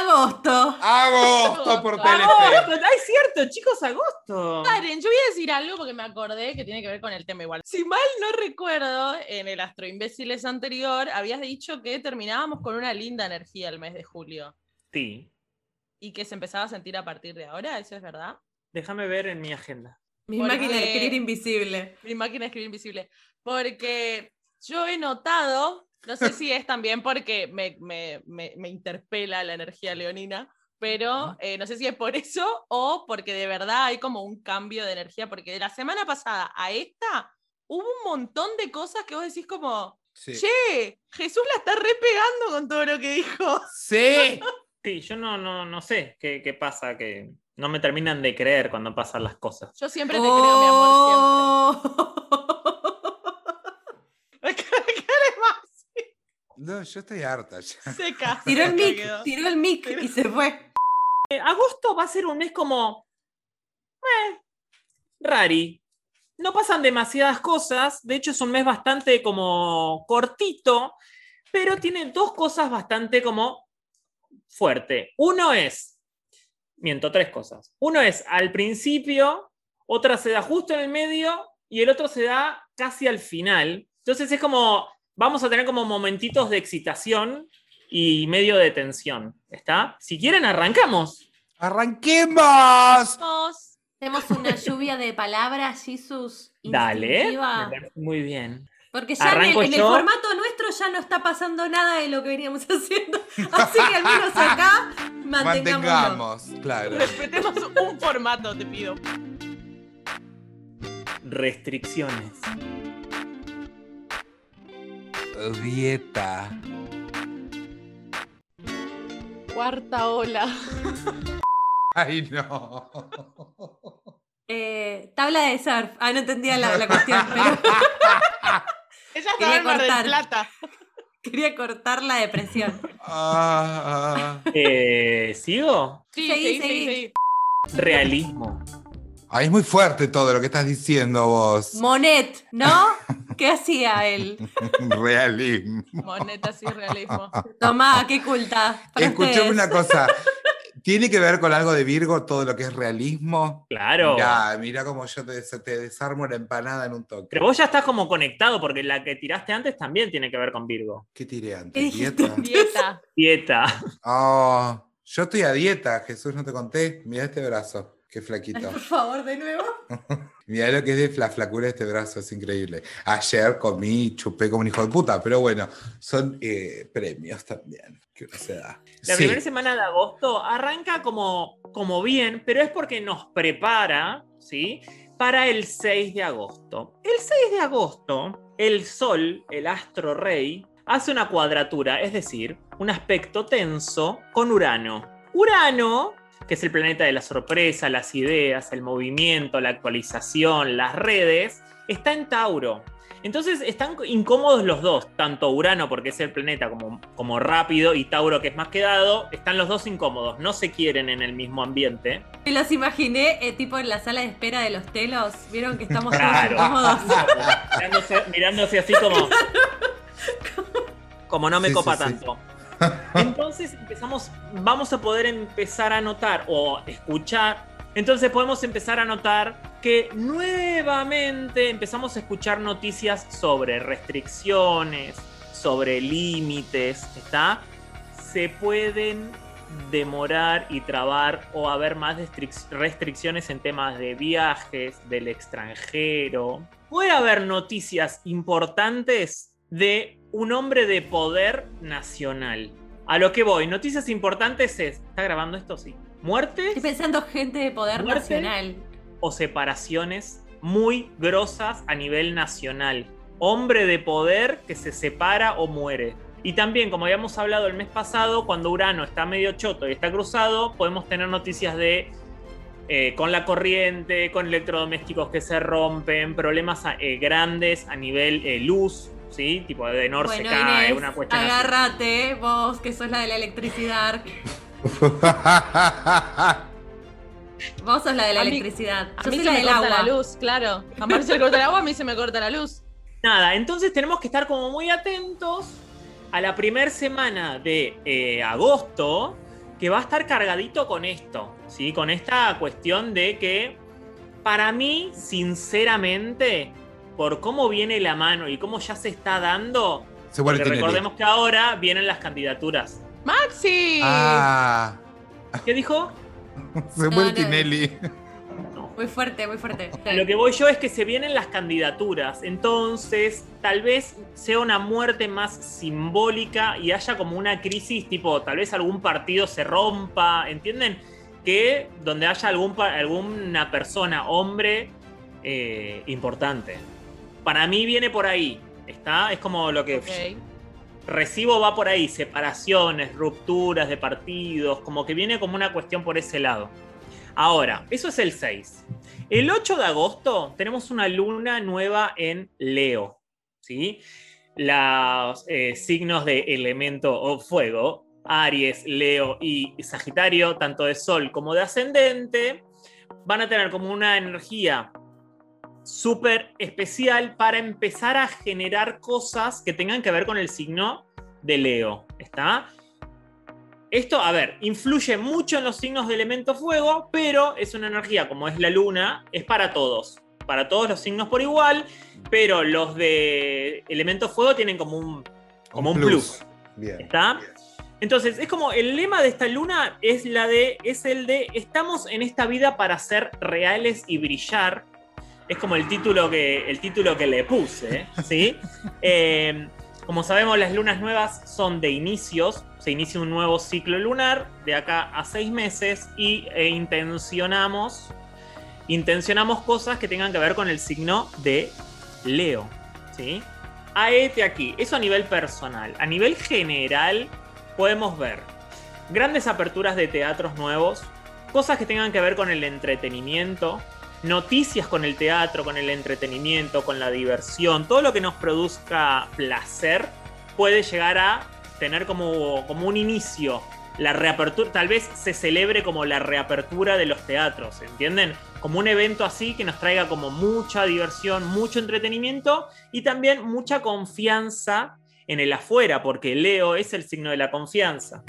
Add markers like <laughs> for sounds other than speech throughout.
Agosto. Agosto por Telefe. Agosto, ay, cierto, chicos, agosto. Paren, yo voy a decir algo porque me acordé que tiene que ver con el tema igual. Si mal no recuerdo, en el Astro Imbéciles anterior habías dicho que terminábamos con una linda energía el mes de julio Sí, y que se empezaba a sentir a partir de ahora, ¿eso es verdad? déjame ver en mi agenda. Mi Porque- máquina de escribir invisible. Mi máquina de escribir invisible. Porque yo he notado, no sé si es también porque me, me- me- me interpela la energía leonina, pero eh, no sé si es por eso o porque de verdad hay como un cambio de energía, porque de la semana pasada a esta hubo un montón de cosas que vos decís como, Sí. che, Jesús la está repegando con todo lo que dijo. Sí. <laughs> Sí, yo no, no, no sé qué, qué pasa, que no me terminan de creer cuando pasan las cosas. Yo siempre te creo, mi amor, Oh. <laughs> siempre. ¿Qué le más? No, yo estoy harta ya. Seca. <laughs> Tiró el mic, tiró el mic y se fue. Eh, agosto va a ser un mes como. eh, rari. No pasan demasiadas cosas. De hecho, es un mes bastante como cortito. Pero tiene dos cosas bastante como fuerte. Uno es. Miento, tres cosas. Uno es al principio, otra se da justo en el medio y el otro se da casi al final. Entonces es como. Vamos a tener como momentitos de excitación y medio de tensión. ¿Está? Si quieren, arrancamos. ¡Arranquemos! Tenemos una lluvia de palabras, Jesus. Dale. muy bien. Porque ya en, el, en formato nuestro ya no está pasando nada de lo que veníamos <laughs> haciendo. Así que al menos acá. Mantengamos, claro. Respetemos un formato, te pido. Restricciones. Dieta. Cuarta ola. Ay, no. Eh, tabla de surf. Ah, no entendía la, la cuestión, pero <laughs> Ella Quería estaba en Mar del cortar. Plata. quería cortar la depresión. Ah, Eh, ¿Sigo? Sí, Seguí, sí, sí, seguí. sí. Realismo. Ay, es muy fuerte todo lo que estás diciendo vos. Monet, ¿no? <laughs> ¿Qué hacía él? Realismo. Monetas y realismo. Tomá, qué culta. Escuchame una cosa. ¿Tiene que ver con algo de Virgo todo lo que es realismo? Claro. Mirá, mira cómo yo te, des- te desarmo la empanada en un toque. Pero vos ya estás como conectado porque la que tiraste antes también tiene que ver con Virgo. ¿Qué tiré ¿Qué antes? <laughs> ¿Dieta? Dieta. Dieta. Oh, yo estoy a dieta, Jesús, no te conté. Mira este brazo, qué flaquito. Por favor, de nuevo. <laughs> Mira lo que es de la flacura de este brazo, es increíble. Ayer comí, chupé como un hijo de puta, pero bueno, son eh, premios también que uno se da. La Sí. primera semana de agosto arranca como, como bien, pero es porque nos prepara, ¿sí? Para el 6 de agosto. El 6 de agosto, el Sol, el astro rey, hace una cuadratura, es decir, un aspecto tenso con Urano. Urano, que es el planeta de la sorpresa, las ideas, el movimiento, la actualización, las redes, está en Tauro. Entonces están incómodos los dos, tanto Urano porque es el planeta como, como rápido y Tauro que es más quedado, están los dos incómodos, no se quieren en el mismo ambiente. Me los imaginé, eh, tipo en la sala de espera de los telos. ¿Vieron que estamos Claro. todos incómodos? mirándose, mirándose así como... <laughs> Como no me Sí, copa sí, sí. Entonces empezamos, vamos a poder empezar a notar o escuchar. Entonces podemos empezar a notar que nuevamente empezamos a escuchar noticias sobre restricciones, sobre límites, ¿está? Se pueden demorar y trabar o haber más restric- restricciones en temas de viajes, del extranjero. Puede haber noticias importantes de un hombre de poder nacional. A lo que voy, noticias importantes es, ¿está grabando esto? Sí. Muertes Estoy pensando gente de poder ¿Muerte? nacional. o separaciones muy grosas a nivel nacional. Hombre de poder que se separa o muere. Y también, como habíamos hablado el mes pasado, cuando Urano está medio choto y está cruzado, podemos tener noticias de eh, con la corriente, con electrodomésticos que se rompen, problemas eh, grandes a nivel eh, luz, ¿sí? Tipo de Nor se Bueno, cae, Inés, una cuestión así. agárrate, vos que sos la de la electricidad. <laughs> Vos sos la de la A mí- electricidad. A Yo mí soy se la me del corta agua. la luz, claro. A Mar se le corta el agua, a mí se me corta la luz. Nada, entonces tenemos que estar como muy atentos a la primera semana de eh, agosto, que va a estar cargadito con esto, ¿sí? Con esta cuestión de que, para mí, sinceramente, por cómo viene la mano y cómo ya se está dando, Se porque Tinelli. recordemos que ahora vienen las candidaturas. ¡Maxi! Ah, ¿Qué dijo? <laughs> se muere no. Tinelli. Muy fuerte, muy fuerte. Lo que voy yo es que se vienen las candidaturas, entonces tal vez sea una muerte más simbólica y haya como una crisis, tipo, tal vez algún partido se rompa, ¿entienden? Que donde haya algún, alguna persona, hombre, eh, importante. Para mí viene por ahí, ¿está? Es como lo que recibo va por ahí, separaciones, rupturas de partidos, como que viene como una cuestión por ese lado. Ahora, eso es el 6. El 8 de agosto tenemos una luna nueva en Leo, ¿sí? Los eh, signos de elemento o fuego, Aries, Leo y Sagitario, tanto de Sol como de Ascendente, van a tener como una energía súper especial para empezar a generar cosas que tengan que ver con el signo de Leo. ¿Está? Esto, a ver, influye mucho en los signos de elemento fuego, pero es una energía, como es la luna, es para todos. Para todos los signos por igual, pero los de elemento fuego tienen como un, como un plus. Bien. ¿Está? Entonces, es como el lema de esta luna es la de, es el de estamos en esta vida para ser reales y brillar. Es como el título que, el título que le puse, <laughs> ¿sí? Eh, como sabemos, las lunas nuevas son de inicios. Se inicia un nuevo ciclo lunar de acá a seis meses y e intencionamos, intencionamos cosas que tengan que ver con el signo de Leo, ¿sí? Aete aquí, eso a nivel personal. A nivel general, podemos ver grandes aperturas de teatros nuevos, cosas que tengan que ver con el entretenimiento, noticias con el teatro, con el entretenimiento, con la diversión, todo lo que nos produzca placer puede llegar a tener como, como un inicio. La reapertura, tal vez se celebre como la reapertura de los teatros, ¿entienden? Como un evento así que nos traiga como mucha diversión, mucho entretenimiento y también mucha confianza en el afuera, porque Leo es el signo de la confianza.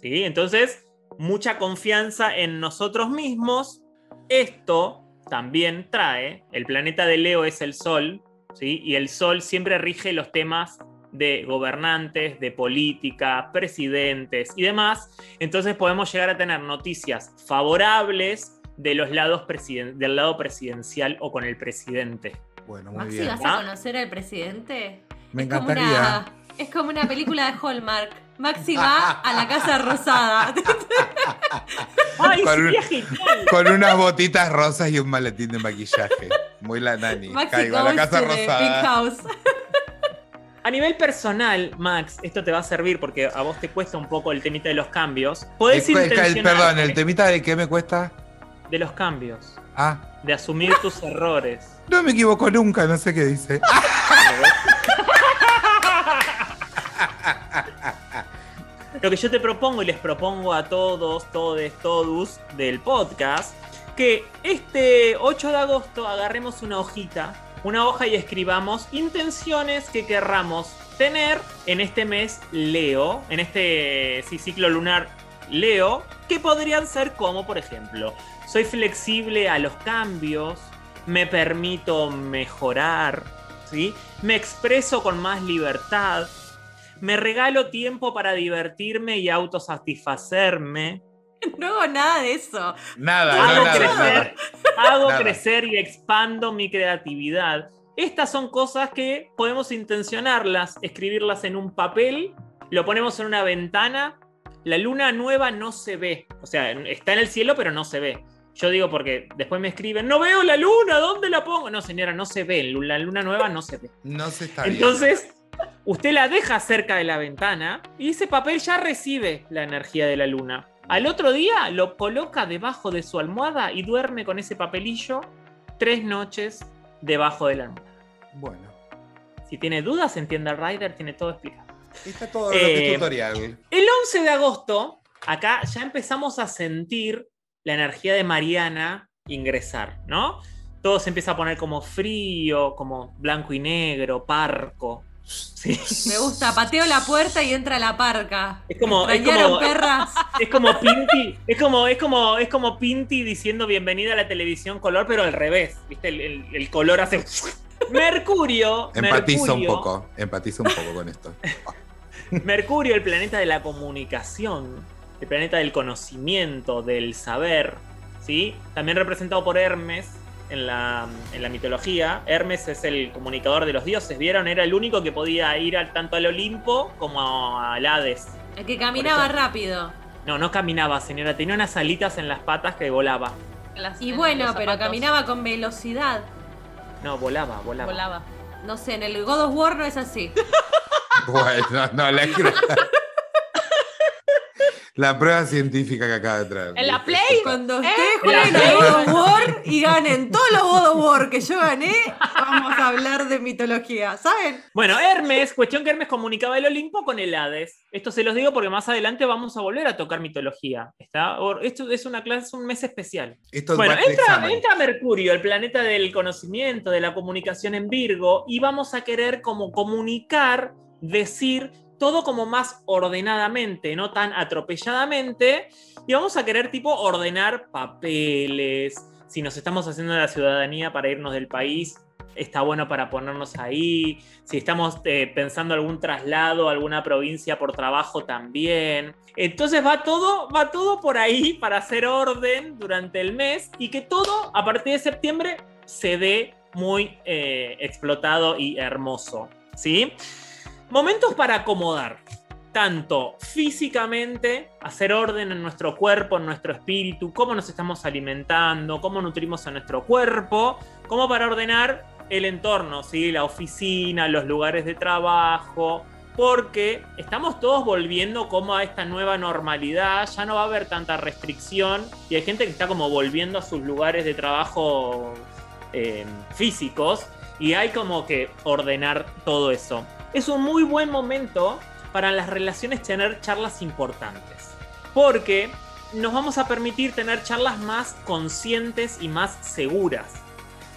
¿sí? Entonces, mucha confianza en nosotros mismos. Esto también trae, el planeta de Leo es el Sol, ¿sí? y el Sol siempre rige los temas de gobernantes, de política, presidentes y demás. Entonces podemos llegar a tener noticias favorables de los lados presiden- del lado presidencial o con el presidente. Bueno, muy Maxi, bien. ¿vas ¿Ah? a conocer al presidente? Me Es como encantaría. una- es como una película de Hallmark. Maxi va a la Casa Rosada. <laughs> ¡Ay, Con un-! Con unas botitas rosas y un maletín de maquillaje. Muy la nani. Maxi Caigo a la casa big rosada. house. A nivel personal, Max, esto te va a servir porque a vos te cuesta un poco el temita de los cambios. Podés El- el- perdón, ¿el temita de qué me cuesta? de los cambios, Ah, de asumir tus errores. no me equivoco nunca, no sé qué dice. Lo que yo te propongo y les propongo a todos, todes, todos del podcast, que este 8 de agosto agarremos una hojita, una hoja y escribamos intenciones que querramos tener en este mes Leo, en este ciclo lunar Leo, que podrían ser como, por ejemplo, soy flexible a los cambios, me permito mejorar, ¿sí? me expreso con más libertad, me regalo tiempo para divertirme y autosatisfacerme. <laughs> No hago nada de eso. Nada, Hago no, nada, crecer, nada. hago Nada. crecer y expando mi creatividad. Estas son cosas que podemos intencionarlas, escribirlas en un papel, lo ponemos en una ventana. La luna nueva no se ve, o sea, está en el cielo pero no se ve. Yo digo porque después me escriben, no veo la luna, ¿dónde la pongo? No, señora, no se ve, la luna nueva no se ve. No se está. Entonces, usted la deja cerca de la ventana y ese papel ya recibe la energía de la luna. Al otro día lo coloca debajo de su almohada y duerme con ese papelillo tres noches debajo de la almohada. Bueno, Si tiene dudas, entienda Rider, tiene todo explicado. está todo que Eh, es tutorial. El 11 de agosto, acá ya empezamos a sentir la energía de Mariana ingresar, ¿no? Todo se empieza a poner como frío, como blanco y negro, parco, Sí. Me gusta, pateo la puerta y entra la parca. Es como- es ¿Extrañaron, como- perras? <laughs> Es como Pinti, es como, es como, es como Pinti diciendo bienvenida a la televisión color, pero al revés. ¿Viste? El, el- el color hace. <laughs> Mercurio. Empatizo un poco, empatizo un poco con esto. <laughs> Mercurio, el planeta de la comunicación, el planeta del conocimiento, del saber, ¿sí? También representado por Hermes en la, en la mitología. Hermes es el comunicador de los dioses, ¿vieron? Era el único que podía ir al- tanto al Olimpo como al Hades. El que caminaba rápido. No, no caminaba, señora, tenía unas alitas en las patas que volaba. Las- Y en bueno, pero caminaba con velocidad. No, volaba, volaba. Volaba. No sé, en el God of War no es así. <laughs> Bueno, no la creo. La prueba científica que acaba de traer. En la Play, Cuando ¿Eh? ustedes La jueguen Play. God of War y ganen todos los God of War que yo gané, vamos a hablar de mitología, ¿saben? Bueno, Hermes, cuestión que Hermes comunicaba el Olimpo con el Hades. Esto se los digo porque más adelante vamos a volver a tocar mitología. ¿está? Esto es una clase, es un mes especial. Esto Bueno, entra, entra Mercurio, el planeta del conocimiento, de la comunicación en Virgo, y vamos a querer como comunicar, decir todo como más ordenadamente, no tan atropelladamente, y vamos a querer tipo ordenar papeles, si nos estamos haciendo la ciudadanía para irnos del país, está bueno para ponernos ahí, si estamos eh, pensando algún traslado a alguna provincia por trabajo también. Entonces va todo, va todo por ahí para hacer orden durante el mes y que todo a partir de septiembre se dé muy eh, explotado y hermoso. ¿Sí? Momentos para acomodar. Tanto físicamente, hacer orden en nuestro cuerpo, en nuestro espíritu, cómo nos estamos alimentando, cómo nutrimos a nuestro cuerpo, como para ordenar el entorno, ¿sí? la oficina, los lugares de trabajo, porque estamos todos volviendo como a esta nueva normalidad, ya no va a haber tanta restricción y hay gente que está como volviendo a sus lugares de trabajo eh, físicos y hay como que ordenar todo eso. Es un muy buen momento para las relaciones tener charlas importantes, porque nos vamos a permitir tener charlas más conscientes y más seguras,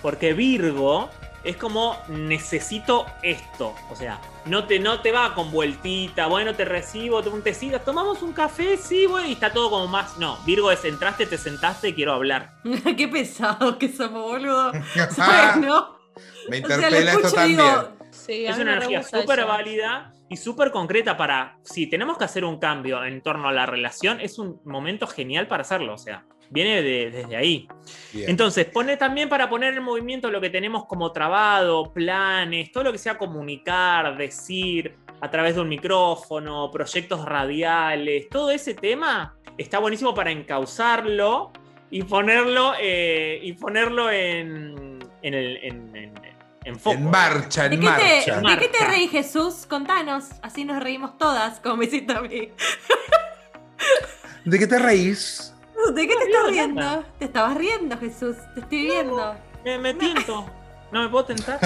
porque Virgo es como necesito esto, o sea, no te, no te va con vueltita, bueno, te recibo, te un tecito, tomamos un café, sí, bueno, y está todo como más, no, Virgo es entraste, te sentaste, quiero hablar. <laughs> Qué pesado que somos, boludo. <laughs> ¿Sabes, no? Me O sea, interpela esto también. digo, Sí, a Es una energía súper válida y súper concreta para, si tenemos que hacer un cambio en torno a la relación, es un momento genial para hacerlo, o sea, viene de- desde ahí. Bien. Entonces, pone también para poner en movimiento lo que tenemos como trabado, planes, todo lo que sea comunicar, decir a través de un micrófono, proyectos radiales, todo ese tema está buenísimo para encauzarlo y ponerlo, eh, y ponerlo en, en, el, en, en- en foco. En marcha, ¿De en qué, te, marcha. ¿De qué te reís, Jesús? Contanos. Así nos reímos todas, como me hiciste a mí. ¿De qué te reís? ¿De qué te No, estás no, riendo? nada. Te estabas riendo, Jesús. Te estoy viendo. Me, me tiento. ¿No me puedo tentar?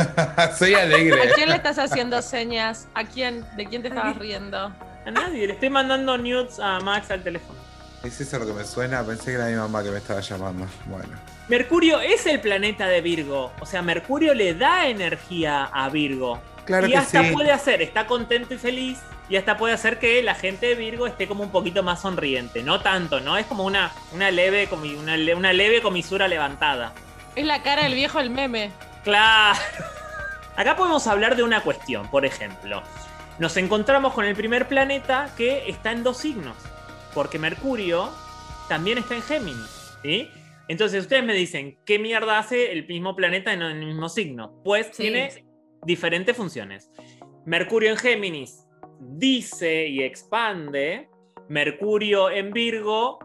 <laughs> Soy alegre. ¿A quién le estás haciendo señas? ¿A quién? ¿De quién te estabas riendo? A nadie. Le estoy mandando nudes a Max al teléfono. ¿Es eso lo que me suena? Pensé que era mi mamá que me estaba llamando. Bueno. Mercurio es el planeta de Virgo. O sea, Mercurio le da energía a Virgo. Claro y que hasta sí. puede hacer, está contento y feliz. Y hasta puede hacer que la gente de Virgo esté como un poquito más sonriente. No tanto, ¿no? Es como una, una, leve, comi- una, le- una leve comisura levantada. Es la cara del viejo el meme. Claro. <laughs> Acá podemos hablar de una cuestión, por ejemplo. Nos encontramos con el primer planeta que está en dos signos. Porque Mercurio también está en Géminis. ¿sí? Entonces ustedes me dicen, ¿qué mierda hace el mismo planeta en el mismo signo? Pues Sí. tiene diferentes funciones. Mercurio en Géminis dice y expande. Mercurio en Virgo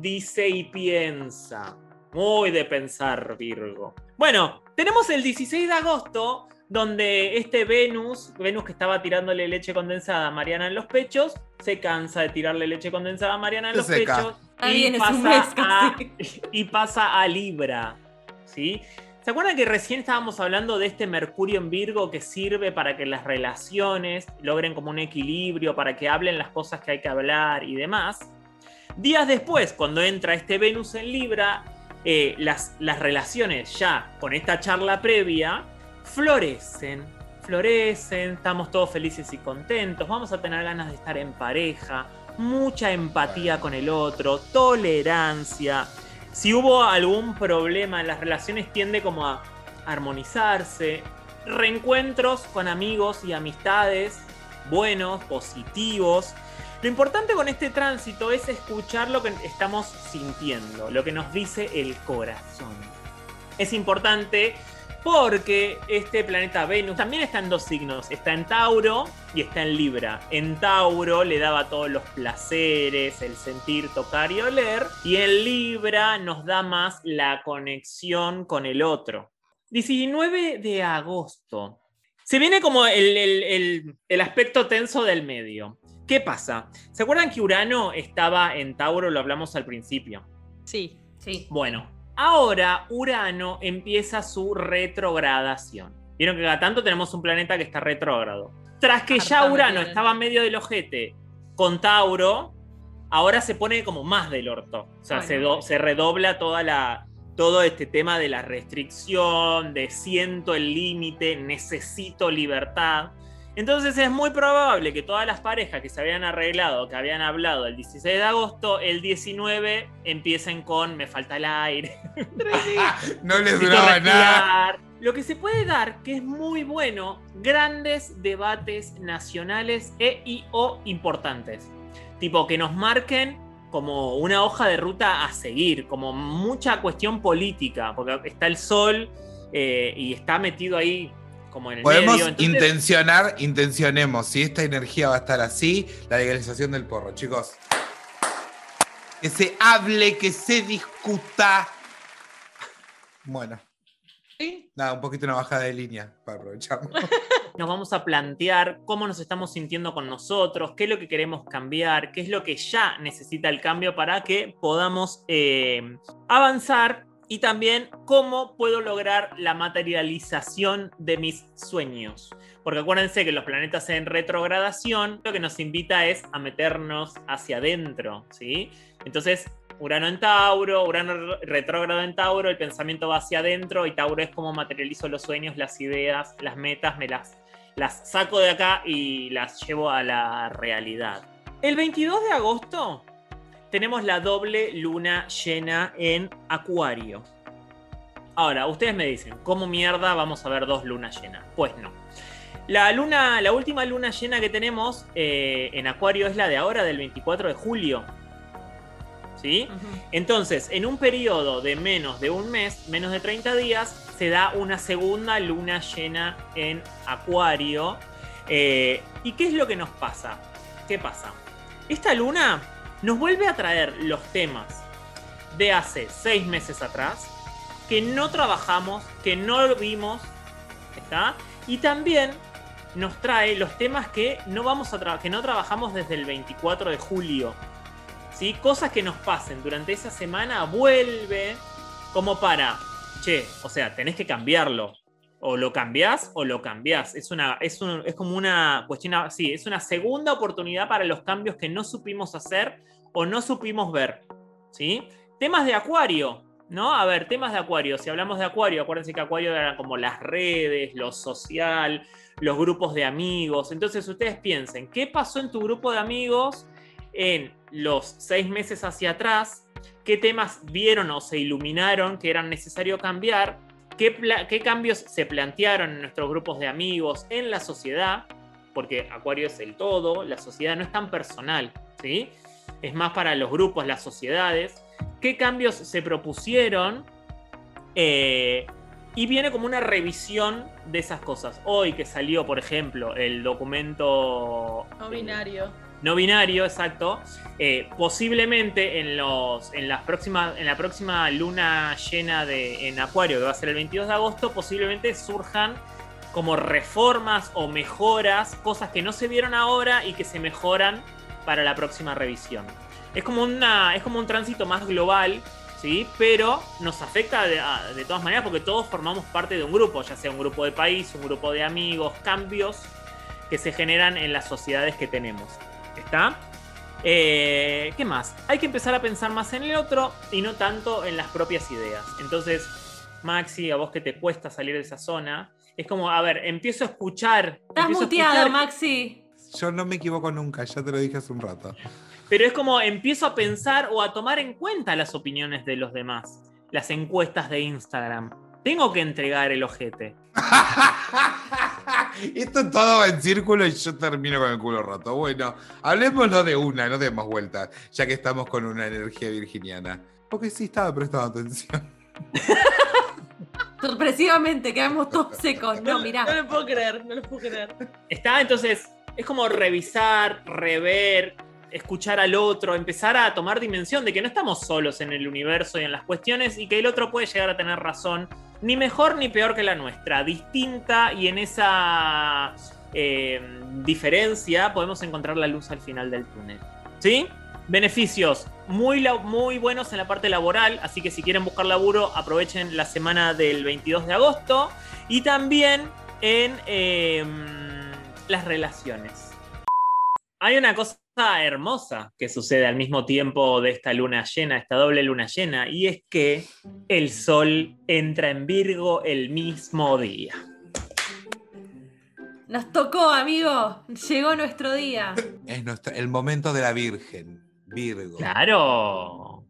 dice y piensa. Muy de pensar, Virgo. Bueno, tenemos el 16 de agosto, donde este Venus, Venus que estaba tirándole leche condensada a Mariana en los pechos, se cansa de tirarle leche condensada a Mariana en Se los seca. pechos Está y pasa, mes a, <laughs> y pasa a Libra. ¿Sí? ¿Se acuerdan que recién estábamos hablando de este Mercurio en Virgo que sirve para que las relaciones logren como un equilibrio, para que hablen las cosas que hay que hablar y demás? Días después, cuando entra este Venus en Libra, eh, las, las relaciones ya con esta charla previa florecen, florecen, estamos todos felices y contentos, vamos a tener ganas de estar en pareja, mucha empatía con el otro, tolerancia. Si hubo algún problema en las relaciones tiende como a armonizarse, reencuentros con amigos y amistades buenos, positivos. Lo importante con este tránsito es escuchar lo que estamos sintiendo, lo que nos dice el corazón. Es importante porque este planeta Venus también está en dos signos, está en Tauro y está en Libra. En Tauro le daba todos los placeres, el sentir, tocar y oler, y en Libra nos da más la conexión con el otro. 19 de agosto. Se viene como el, aspecto tenso del medio. ¿Qué pasa? ¿Se acuerdan que Urano estaba en Tauro? Lo hablamos al principio. Sí. Sí. Bueno, ahora Urano empieza su retrogradación. Vieron que cada tanto tenemos un planeta que está retrógrado. Tras que ya Urano estaba medio del ojete con Tauro, ahora se pone como más del orto. O sea, se redobla toda la, todo este tema de la restricción, de siento el límite, necesito libertad. Entonces es muy probable que todas las parejas que se habían arreglado, que habían hablado el 16 de agosto, el 19 empiecen con me falta el aire. <laughs> no les duraba nada. Lo que se puede dar, que es muy bueno, grandes debates nacionales e y o importantes. Tipo que nos marquen como una hoja de ruta a seguir, como mucha cuestión política, porque está el sol eh, y está metido ahí como en el Podemos medio. intencionar, intencionemos, si esta energía va a estar así, la legalización del porro, chicos. Que se hable, que se discuta. Bueno. Nada, un poquito una bajada de línea para aprovechar. <laughs> Nos vamos a plantear cómo nos estamos sintiendo con nosotros, qué es lo que queremos cambiar, qué es lo que ya necesita el cambio para que podamos eh, avanzar y también cómo puedo lograr la materialización de mis sueños. Porque acuérdense que los planetas en retrogradación lo que nos invita es a meternos hacia adentro, ¿sí? Entonces, Urano en Tauro, Urano retrógrado en Tauro, el pensamiento va hacia adentro y Tauro es como materializo los sueños, las ideas, las metas, me las, las saco de acá y las llevo a la realidad. El 22 de agosto tenemos la doble luna llena en Acuario. Ahora, ustedes me dicen, ¿cómo mierda vamos a ver dos lunas llenas? Pues no. La luna, la última luna llena que tenemos eh, en Acuario es la de ahora, del 24 de julio. ¿sí? Entonces, en un periodo de menos de un mes, menos de 30 días, se da una segunda luna llena en Acuario. Eh, ¿Y qué es lo que nos pasa? ¿Qué pasa? Esta luna nos vuelve a traer los temas de hace seis meses atrás, que no trabajamos, que no vimos, ¿está? Y también nos trae los temas que no, vamos a que no trabajamos desde el 24 de julio, Cosas que nos pasen durante esa semana vuelve como para, che, o sea, tenés que cambiarlo. O lo cambiás o lo cambiás. Es, una, es, es como una cuestión, sí, es una segunda oportunidad para los cambios que no supimos hacer o no supimos ver. ¿sí? Temas de acuario, ¿no? A ver, temas de acuario. Si hablamos de acuario, acuérdense que acuario eran como las redes, lo social, los grupos de amigos. Entonces ustedes piensen, ¿qué pasó en tu grupo de amigos en los seis meses hacia atrás, qué temas vieron o se iluminaron que eran necesario cambiar, qué, cambios se plantearon en nuestros grupos de amigos, en la sociedad, porque Acuario es el todo, la sociedad no es tan personal, ¿sí? Es más para los grupos, las sociedades, qué cambios se propusieron eh, y viene como una revisión de esas cosas. Hoy que salió, por ejemplo, el documento... No binario no binario, exacto, eh, posiblemente en, los, en, las próximas, en la próxima luna llena de, en Acuario, que va a ser el 22 de agosto, posiblemente surjan como reformas o mejoras, cosas que no se vieron ahora y que se mejoran para la próxima revisión. Es como, una, es como un tránsito más global, ¿sí? pero nos afecta de, de todas maneras porque todos formamos parte de un grupo, ya sea un grupo de país, un grupo de amigos, cambios que se generan en las sociedades que tenemos. ¿Está? Eh, ¿Qué más? Hay que empezar a pensar más en el otro y no tanto en las propias ideas. Entonces, Maxi, a vos que te cuesta salir de esa zona, Es como, a ver, empiezo a escuchar. Estás muteado, escuchar, Maxi. Yo no me equivoco nunca, ya te lo dije hace un rato. Pero es como empiezo a pensar o a tomar en cuenta las opiniones de los demás. Las encuestas de Instagram. Tengo que entregar el ojete. <laughs> Esto todo va en círculo y yo termino con el culo roto. Bueno, hablemoslo de una, no demos vueltas, ya que estamos con una energía virginiana. Porque sí estaba prestando atención. <laughs> Sorpresivamente, quedamos todos secos. No, No mirá. lo puedo creer, no lo puedo creer. Está, entonces, es como revisar, rever, escuchar al otro, empezar a tomar dimensión de que no estamos solos en el universo y en las cuestiones y que el otro puede llegar a tener razón, ni mejor ni peor que la nuestra, distinta y en esa eh, diferencia podemos encontrar la luz al final del túnel. ¿Sí? Beneficios muy, muy buenos en la parte laboral, así que si quieren buscar laburo, aprovechen la semana del 22 de agosto y también en eh, las relaciones. Hay una cosa hermosa que sucede al mismo tiempo de esta luna llena, esta doble luna llena, y es que el sol entra en Virgo el mismo día. Nos tocó, amigo. Llegó nuestro día. Es nuestro- el momento de la Virgen, Virgo. Claro.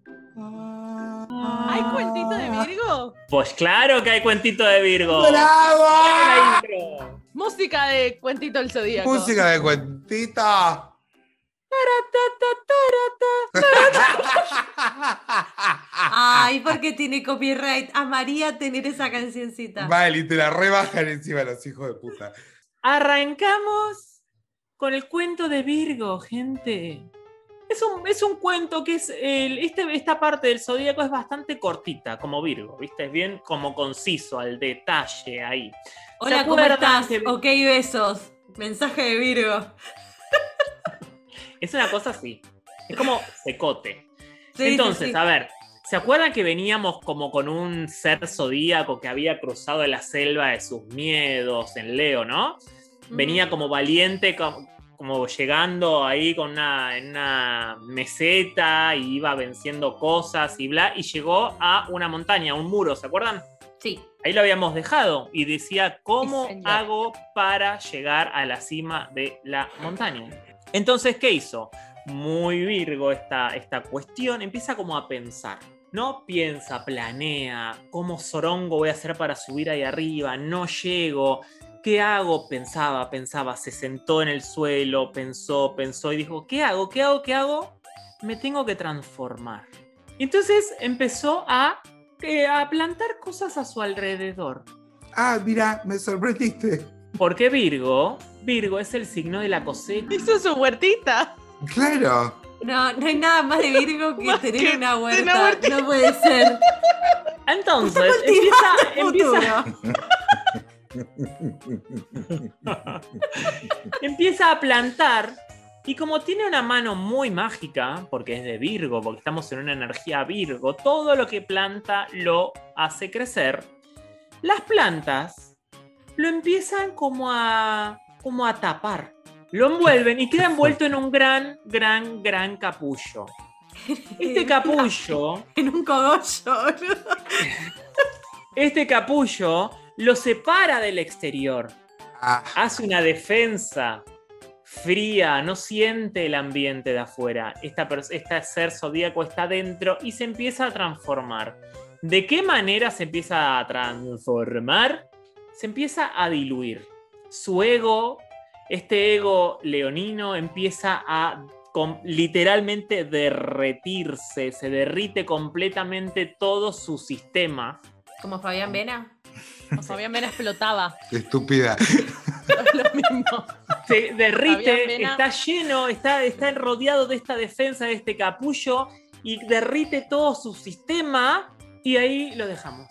¿Hay cuentito de Virgo? Pues claro que hay cuentito de Virgo. ¡Bravo! Música de Cuentito del Zodíaco. Música de cuentita. Ay, porque tiene copyright. Amaría tener esa cancioncita. Vale, y te la rebajan encima los hijos de puta. Arrancamos con el cuento de Virgo, gente. Es un, es un cuento que es. el- este- esta parte del zodíaco es bastante cortita, como Virgo, ¿viste? Es bien como conciso, al detalle ahí. Hola, ¿Se ¿cómo estás? que- Ok, besos. Mensaje de Virgo. Es una cosa así. Es como secote. Sí, Entonces, sí. a ver, ¿se acuerdan que veníamos como con un ser zodíaco que había cruzado la selva de sus miedos en Leo, ¿no? Venía como valiente, co- como, llegando ahí con una, en una meseta y iba venciendo cosas y bla, y llegó a una montaña, a un muro, ¿se acuerdan? Sí. Ahí lo habíamos dejado y decía, ¿cómo hago para llegar a la cima de la montaña? Entonces, ¿qué hizo? Muy Virgo esta, esta cuestión, empieza como a pensar. No piensa, planea, cómo zorongo voy a hacer para subir ahí arriba, no llego, ¿qué hago? Pensaba, pensaba, se sentó en el suelo, pensó, pensó y dijo, ¿qué hago? ¿Qué hago? ¿Qué hago? Me tengo que transformar. Entonces empezó a, eh, a plantar cosas a su alrededor. Ah, mira, me sorprendiste. Porque Virgo, Virgo es el signo de la cosecha. Hizo su huertita. Claro. No, no hay nada más de Virgo que <laughs> Más tener que una una huerta. huertita. No puede ser. Entonces, empieza, empieza, <laughs> empieza a plantar. Y como tiene una mano muy mágica, porque es de Virgo, porque estamos en una energía Virgo, todo lo que planta lo hace crecer. Las plantas lo empiezan como a, como a tapar. Lo envuelven y queda envuelto en un gran, gran, gran capullo. Este <laughs> capullo <laughs> En un cogollo. boludo. Este capullo lo separa del exterior, Ah, hace una defensa fría, no siente el ambiente de afuera. Esta, este ser zodíaco está dentro y se empieza a transformar. ¿De qué manera se empieza a transformar? Se empieza a diluir. Su ego, este ego leonino, empieza a com- literalmente derretirse, se derrite completamente todo su sistema. Como Fabián Vena. O Fabián Mena explotaba. qué estúpida. <laughs> Lo mismo. se derrite, Vena. está lleno, está, está rodeado de esta defensa, de este capullo, y derrite todo su sistema, y ahí lo dejamos.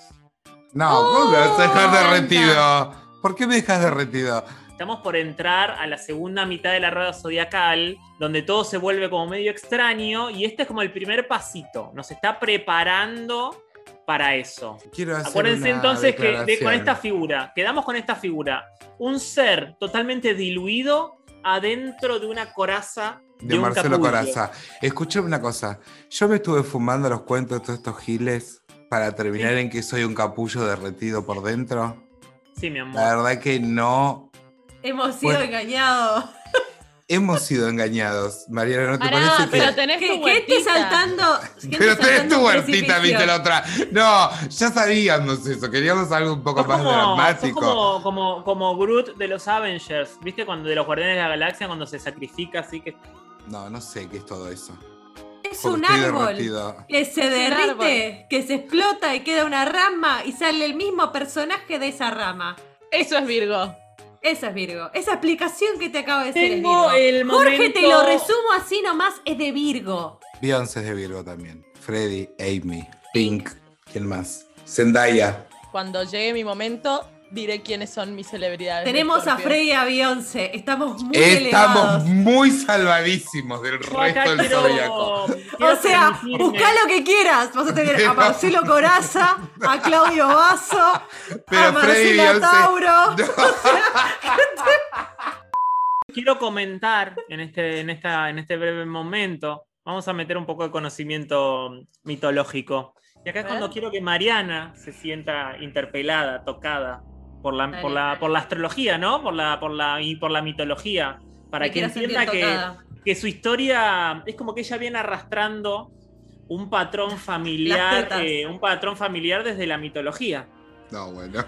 No, ¿cómo me vas a dejar me derretido? ¿Por qué me dejas derretido? Estamos por entrar a la segunda mitad de la rueda zodiacal, donde todo se vuelve como medio extraño, y este es como el primer pasito. Nos está preparando para eso. Quiero hacer Acuérdense una entonces que de- con esta figura, quedamos con esta figura, un ser totalmente diluido adentro de una coraza de, de un Marcelo capullo. Coraza. Escúchame una cosa. Yo me estuve fumando los cuentos de todos estos giles para terminar en que soy un capullo derretido por dentro. Sí, mi amor. La verdad que no Hemos sido Bueno. engañados. hemos sido engañados. Mariana, ¿no te Pará, parece que.? pero tenés ¿Qué, tu qué huertita. estés saltando? ¿Qué Pero tenés saltando tu huertita, viste la otra. No, ya sabíamos eso. Queríamos algo un poco Sos más como, dramático. como, como, como Groot de los Avengers, ¿viste? Cuando de los Guardianes de la Galaxia, cuando se sacrifica, así que. No, no sé qué es todo eso. Es un árbol que se derrite, que se explota y queda una rama y sale el mismo personaje de esa rama. Eso es Virgo. Esa es Virgo. Esa explicación que te acabo de decir es Virgo. el Jorge, te momento- lo resumo así nomás, es de Virgo. Beyoncé es de Virgo también. Freddy, Amy, Pink. ¿Quién más? Zendaya. Cuando llegue mi momento, diré quiénes son mis celebridades. de Tenemos a. Frey y a Beyoncé. Estamos muy Estamos elevados. muy salvadísimos del Yo resto del quiero- zodíaco. quiero O sea, buscá lo que quieras. Vas a tener a <laughs> Marcelo Coraza, a Claudio Basso, a Freddy Marcela Beyoncé. Tauro. <laughs> quiero comentar en este, en, esta, en este breve momento. Vamos a meter un poco de conocimiento mitológico. Y acá es cuando quiero que Mariana se sienta interpelada, tocada por la, Dale, por la, dale. por la astrología, ¿no? Por la, por la, y por la mitología. Para Me que entienda que, que su historia es como que ella viene arrastrando un patrón <laughs> familiar, eh, un patrón familiar desde la mitología. No, bueno.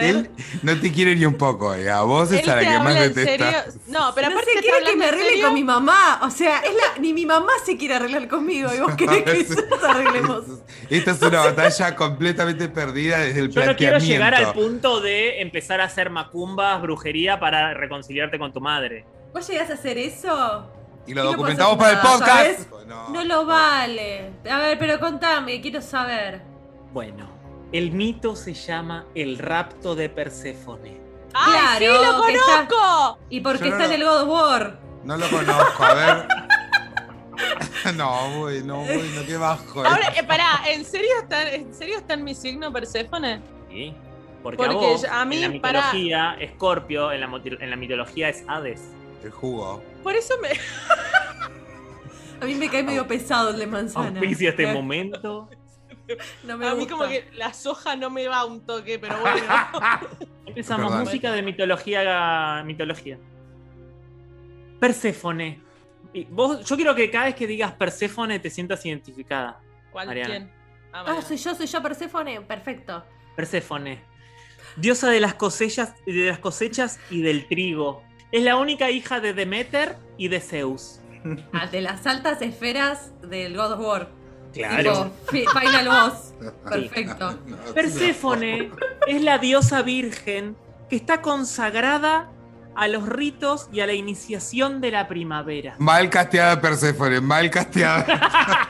Él no te quiere ni un poco, eh. A vos es a la que más habla en detesta. serio. No, pero no aparte se te quiere que me arregle con mi mamá. O sea, es la, ni mi mamá se quiere arreglar conmigo. Y vos <laughs> querés que nos arreglemos. Esta es una <laughs> batalla completamente perdida desde el Yo no quiero planteamiento. llegar al punto de empezar a hacer macumbas, brujería para reconciliarte con tu madre. ¿Vos llegás a hacer eso? Y lo Y no documentamos para el podcast. No. No lo vale. A ver, pero contame, quiero saber. Bueno, el mito se llama el rapto de Perséfone. ¡Ay, sí, Claro, lo que está- conozco! ¿Y por qué Yo no está en lo- el God of War? No lo conozco, a ver. <laughs> no, uy, no, uy, no, qué bajo. eh. Ahora, eh, pará, ¿en serio, está, ¿en serio está en mi signo Perséfone? ¿sí? Porque, Porque a vos, yo- a mí, en la para- mitología, Escorpio, en la, moti- en la mitología es Hades. El jugo. Por eso me. <laughs> A mí me cae medio pesado el de manzana. Auspicia este momento. <laughs> No me A mí gusta. como que la soja no me va un toque, pero bueno. <laughs> Empezamos, Perdón. música de mitología. mitología. Perséfone. Y vos, yo quiero que cada vez que digas Perséfone te sientas identificada. ¿Cuál? Mariana. ¿Quién? Ah, Ah, soy yo, soy yo, Perséfone. Perfecto. Perséfone. Diosa de las cosechas, de las cosechas y del trigo. Es la única hija de Demeter y de Zeus. Ah, de las altas esferas del God of War. Claro. Tipo, fi- Final Boss. <laughs> Perfecto. Perséfone es la diosa virgen que está consagrada a los ritos y a la iniciación de la primavera. Mal casteada Perséfone, mal casteada. <laughs>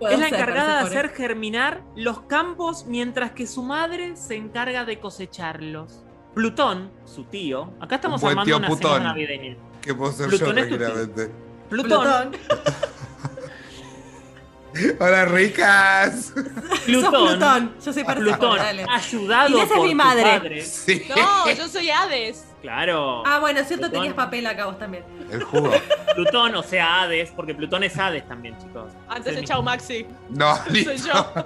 Es la encargada de hacer germinar los campos mientras que su madre se encarga de cosecharlos. Plutón, su tío, acá estamos Un buen armando tío una putón. cena navideña. Que puedo ser Plutón yo es tu tío. tranquilamente. Plutón, Plutón. <laughs> <laughs> Hola, ricas. Sos Plutón, Plutón. Yo soy Perséfone, Plutón, dale. ayudado Inés es mi tu madre. padre. Sí. No, yo soy Hades. Claro. Ah, bueno, cierto, Plutón. tenías papel acá vos también. El jugo. Plutón, o sea, Hades, porque Plutón es Hades también, chicos. Antes Es de Chau. Maxi. No, Soy listo. yo.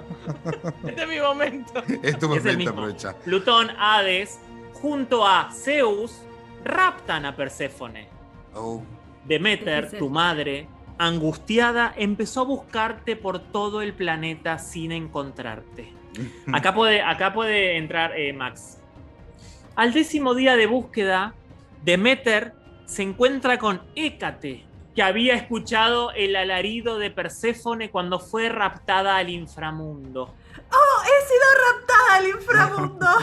Este es mi momento. Es tu Es el momento, mismo. aprovecha. Plutón, Hades, junto a Zeus, raptan a Perséfone. Oh. Demeter, tu madre, angustiada, empezó a buscarte por todo el planeta sin encontrarte. <laughs> Acá puede, acá puede entrar eh, Max. Al décimo día de búsqueda, Demeter se encuentra con Hécate, que había escuchado el alarido de Perséfone cuando fue raptada al inframundo. He sido raptada al inframundo. <laughs>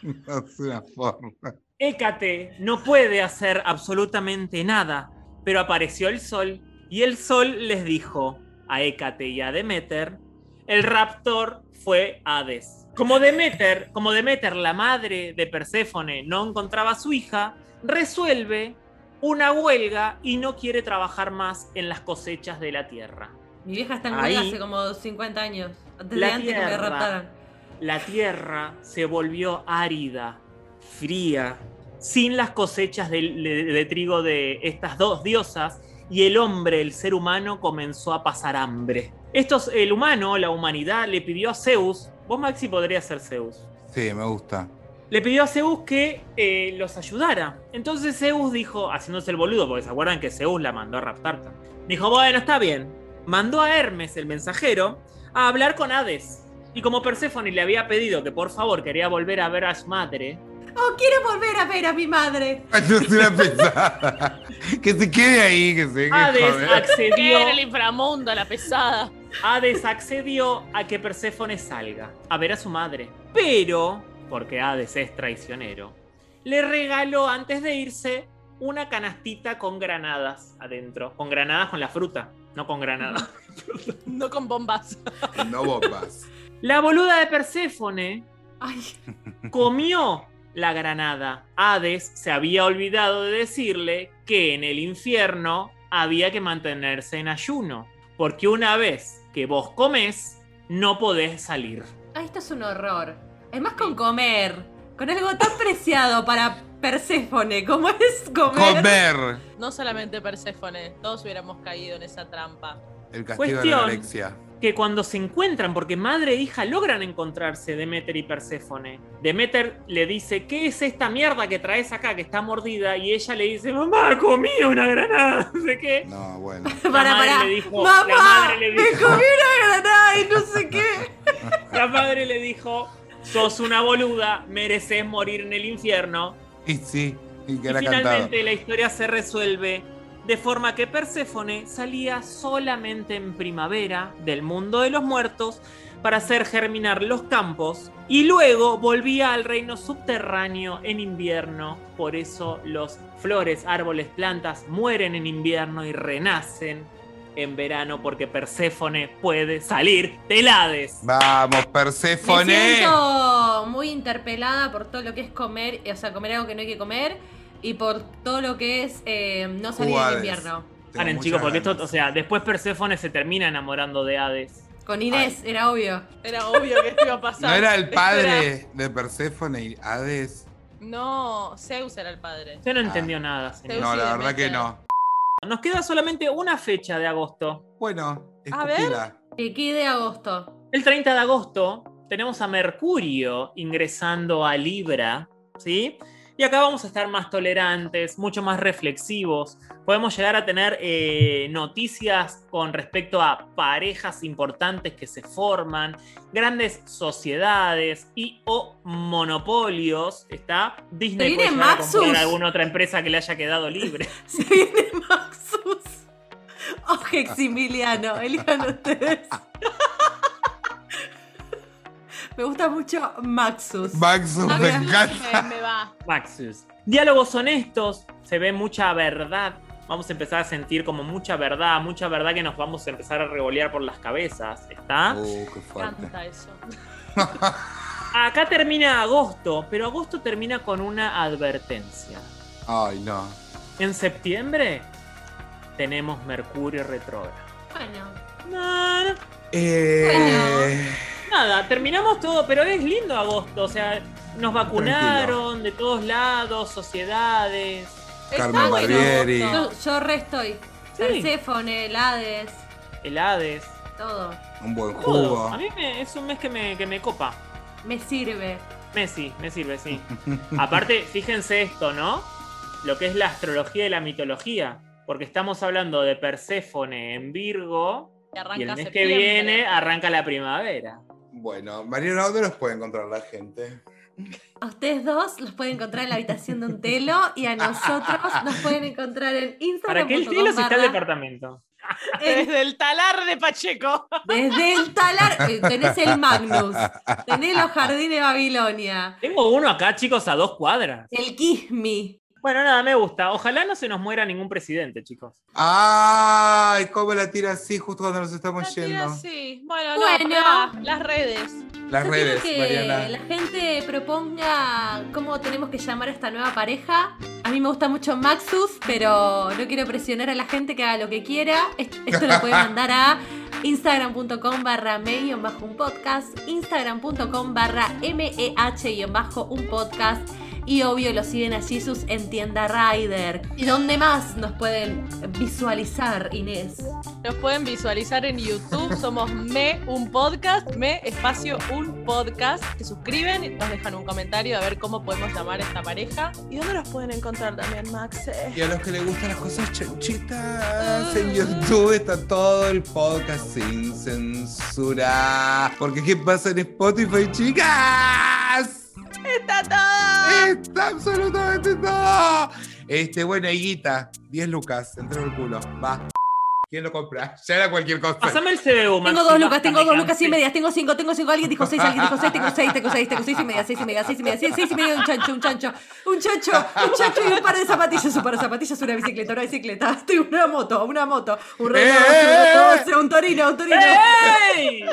No es una forma. Hécate no puede hacer absolutamente nada, pero apareció el sol y el sol les dijo a Hécate y a Demeter, el raptor fue Hades. Como Demeter, como Demeter, la madre de Perséfone, no encontraba a su hija, resuelve una huelga y no quiere trabajar más en las cosechas de la tierra. Mi vieja está en Ahí- huelga hace como 50 años. Antes La de antes que me tierra. raptaran. La tierra se volvió árida, fría, sin las cosechas de, de- de trigo de estas dos diosas, y el hombre, el ser humano, comenzó a pasar hambre. Estos, el humano, la humanidad, le pidió a Zeus Vos, Maxi, podrías ser Zeus. Sí, me gusta. Le pidió a Zeus que eh, los ayudara. Entonces Zeus dijo, haciéndose el boludo, porque se acuerdan que Zeus la mandó a raptar. Dijo, bueno, está bien. Mandó a Hermes, el mensajero, a hablar con Hades. Y como Perséfone le había pedido que por favor quería volver a ver a su madre, Oh, quiero volver a ver a mi madre. No es una <laughs> pesada. que se quede ahí, que se quede. Hades joder. ¿Qué accedió, era el inframundo, la pesada? Hades accedió a que Perséfone salga a ver a su madre. Pero, porque Hades es traicionero, le regaló antes de irse una canastita con granadas adentro. Con granadas con la fruta, no con granadas. <laughs> No con bombas. No bombas. La boluda de Perséfone Ay, comió la granada. Hades se había olvidado de decirle que en el infierno había que mantenerse en ayuno. Porque una vez que vos comes, no podés salir. ay, esto es un horror. Además con comer, con algo tan preciado para Perséfone como es comer. Comer. No solamente Perséfone, todos hubiéramos caído en esa trampa. El castigo de la Cuestión. anorexia. Que cuando se encuentran, porque madre e hija logran encontrarse Demeter y Perséfone, Demeter le dice, ¿qué es esta mierda que traes acá que está mordida? Y ella le dice, mamá, comí una granada, <laughs> no sé qué. No, bueno. <laughs> La Para, madre para. le dijo, Mamá, la madre le me dijo, comí una granada y no sé qué. <laughs> la madre le dijo, sos una boluda, mereces morir en el infierno. Y sí, y que Y era cantado. finalmente la historia se resuelve de forma que Perséfone salía solamente en primavera del mundo de los muertos para hacer germinar los campos y luego volvía al reino subterráneo en invierno. Por eso los flores, árboles, plantas mueren en invierno y renacen en verano porque Perséfone puede salir del Hades. Vamos, Me Perséfone. siento muy interpelada por todo lo que es comer, o sea, comer algo que no hay que comer y por todo lo que es eh, no salir del invierno. Paren, chicos, porque esto, o sea, después Perséfone se termina enamorando de Hades. Con Inés, era obvio. Era obvio que esto iba a pasar. ¿No era el <laughs> padre de Perséfone y Hades? No, Zeus era el padre. Usted no Ah. entendió nada, señor. No, la verdad que no. Nos queda solamente una fecha de agosto. Bueno, A ver. escupila. ¿De qué de agosto? El 30 de agosto tenemos a Mercurio ingresando a Libra, ¿sí? Y acá vamos a estar más tolerantes, mucho más reflexivos. Podemos llegar a tener eh, noticias con respecto a parejas importantes que se forman, grandes sociedades y o monopolios. ¿Está? Disney puede llegar a comprar Maxus. alguna otra empresa que le haya quedado libre. <laughs> Se viene Maxus. O Eximiliano, elijan ustedes. <laughs> Me gusta mucho Maxus. Maxus, me encanta. me, me va. Maxus. Diálogos honestos, se ve mucha verdad. Vamos a empezar a sentir como mucha verdad, mucha verdad que nos vamos a empezar a revolear por las cabezas. ¿Está? Uh, qué Me fuerte. encanta eso. <laughs> Acá termina agosto, pero agosto termina con una advertencia. Ay, no. En septiembre tenemos Mercurio retrógrado. Bueno, No, no, Eh, nada, terminamos todo, pero es lindo agosto. O sea, nos vacunaron de todos lados, sociedades. Carmen Está bueno, Barbieri. Yo, yo re estoy. Sí. Perséfone, el Hades, El Hades. todo. un buen Todo. jugo. A mí me- es un mes que me, que me copa. Me sirve. Messi, me sirve, sí. <laughs> Aparte, fíjense esto, ¿no? Lo que es la astrología y la mitología. Porque estamos hablando de Perséfone en Virgo y el mes que viene arranca la primavera. Bueno, Mariano, ¿dónde los puede encontrar la gente? A ustedes dos los pueden encontrar en la habitación de un telo y a nosotros nos pueden encontrar en ¿Para Instagram. qué el telo si está el departamento? Desde el talar de Pacheco. Desde el talar. eh, Tenés el Magnus. Tenés los <laughs> jardines de Babilonia. Tengo uno acá, chicos, a dos cuadras. El Kismi. Bueno, nada, me gusta. Ojalá no se nos muera ningún presidente, chicos. Ay, cómo la tira así justo cuando nos estamos La tira yendo. así. Bueno, Bueno. no, pará, las redes. Las Yo redes, que Mariana. la gente proponga cómo tenemos que llamar a esta nueva pareja. A mí me gusta mucho Maxus, pero no quiero presionar a la gente que haga lo que quiera. Est- Esto lo puede mandar a <laughs> instagram.com barra me-un podcast, instagram.com barra meh-un podcast Y obvio lo siguen a Jesus en Tienda Rider. ¿Y dónde más nos pueden visualizar, Inés? Nos pueden visualizar en YouTube. Somos Me Un Podcast. Me Espacio Un Podcast. Se suscriben y nos dejan un comentario a ver cómo podemos llamar a esta pareja. ¿Y dónde nos pueden encontrar también, Max? Y a los que les gustan las cosas chanchitas, en YouTube está todo el podcast sin censura. Porque ¿qué pasa en Spotify, chicas? ¡Está todo! Está absolutamente todo. Este, bueno, Higuita, 10 lucas, entró el culo. Va. ¿Quién lo compra? <laughs> Ya era cualquier cosa. Pasame el CBU, Tengo dos lucas, tengo dos lucas y medias, tengo cinco, tengo cinco, alguien dijo seis, alguien dijo seis, tengo seis, tengo seis, tengo seis y media, seis y media, seis y media, seis, seis y media, un chancho, un chancho, un chancho, un chancho y un par de zapatillas, un par de zapatillas, una bicicleta, una bicicleta, <laughs> tengo una moto, una moto, un reloj, ¡Eh, un torino, un torino. ¡Ey!